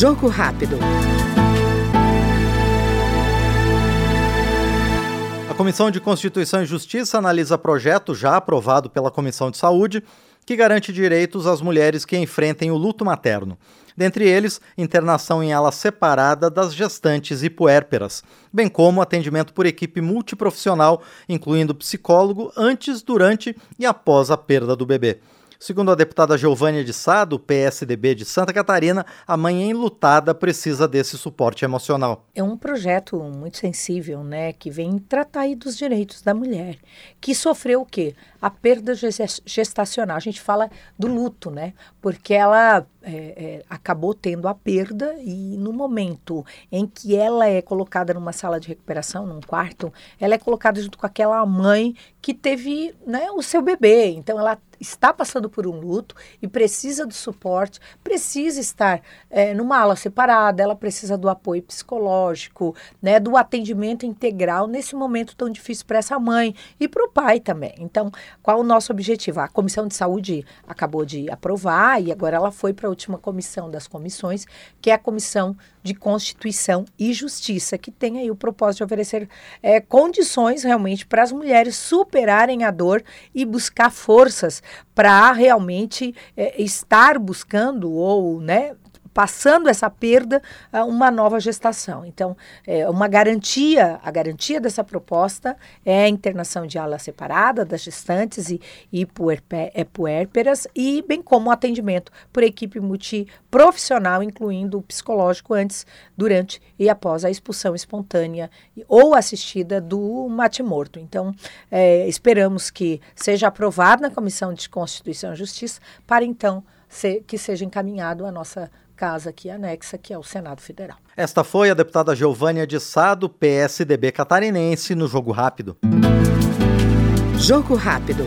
Jogo rápido. A Comissão de Constituição e Justiça analisa projeto já aprovado pela Comissão de Saúde que garante direitos às mulheres que enfrentem o luto materno. Dentre eles, internação em ala separada das gestantes e puérperas, bem como atendimento por equipe multiprofissional, incluindo psicólogo, antes, durante e após a perda do bebê. Segundo a deputada Giovânia de Sá, do PSDB de Santa Catarina, a mãe enlutada precisa desse suporte emocional. É um projeto muito sensível, né, que vem tratar aí dos direitos da mulher, que sofreu o quê? A perda gestacional. A gente fala do luto, né, porque ela é, é, acabou tendo a perda e no momento em que ela é colocada numa sala de recuperação, num quarto, ela é colocada junto com aquela mãe que teve né, o seu bebê. Então ela está passando por um luto e precisa do suporte, precisa estar é, numa ala separada, ela precisa do apoio psicológico, né, do atendimento integral nesse momento tão difícil para essa mãe e para o pai também. Então, qual o nosso objetivo? A Comissão de Saúde acabou de aprovar e agora ela foi para a última comissão das comissões, que é a Comissão de Constituição e Justiça, que tem aí o propósito de oferecer é, condições realmente para as mulheres superarem a dor e buscar forças para realmente é, estar buscando ou né, passando essa perda a uma nova gestação. Então, é uma garantia, a garantia dessa proposta é a internação de ala separada das gestantes e, e é, puérperas, e bem como o atendimento por equipe multiprofissional, incluindo o psicológico antes, durante e após a expulsão espontânea ou assistida do mate-morto. Então, é, esperamos que seja aprovado na Comissão de Constituição e Justiça para então que seja encaminhado a nossa casa aqui anexa, que é o Senado Federal. Esta foi a deputada Giovânia de Sá, do PSDB catarinense, no Jogo Rápido. Jogo Rápido.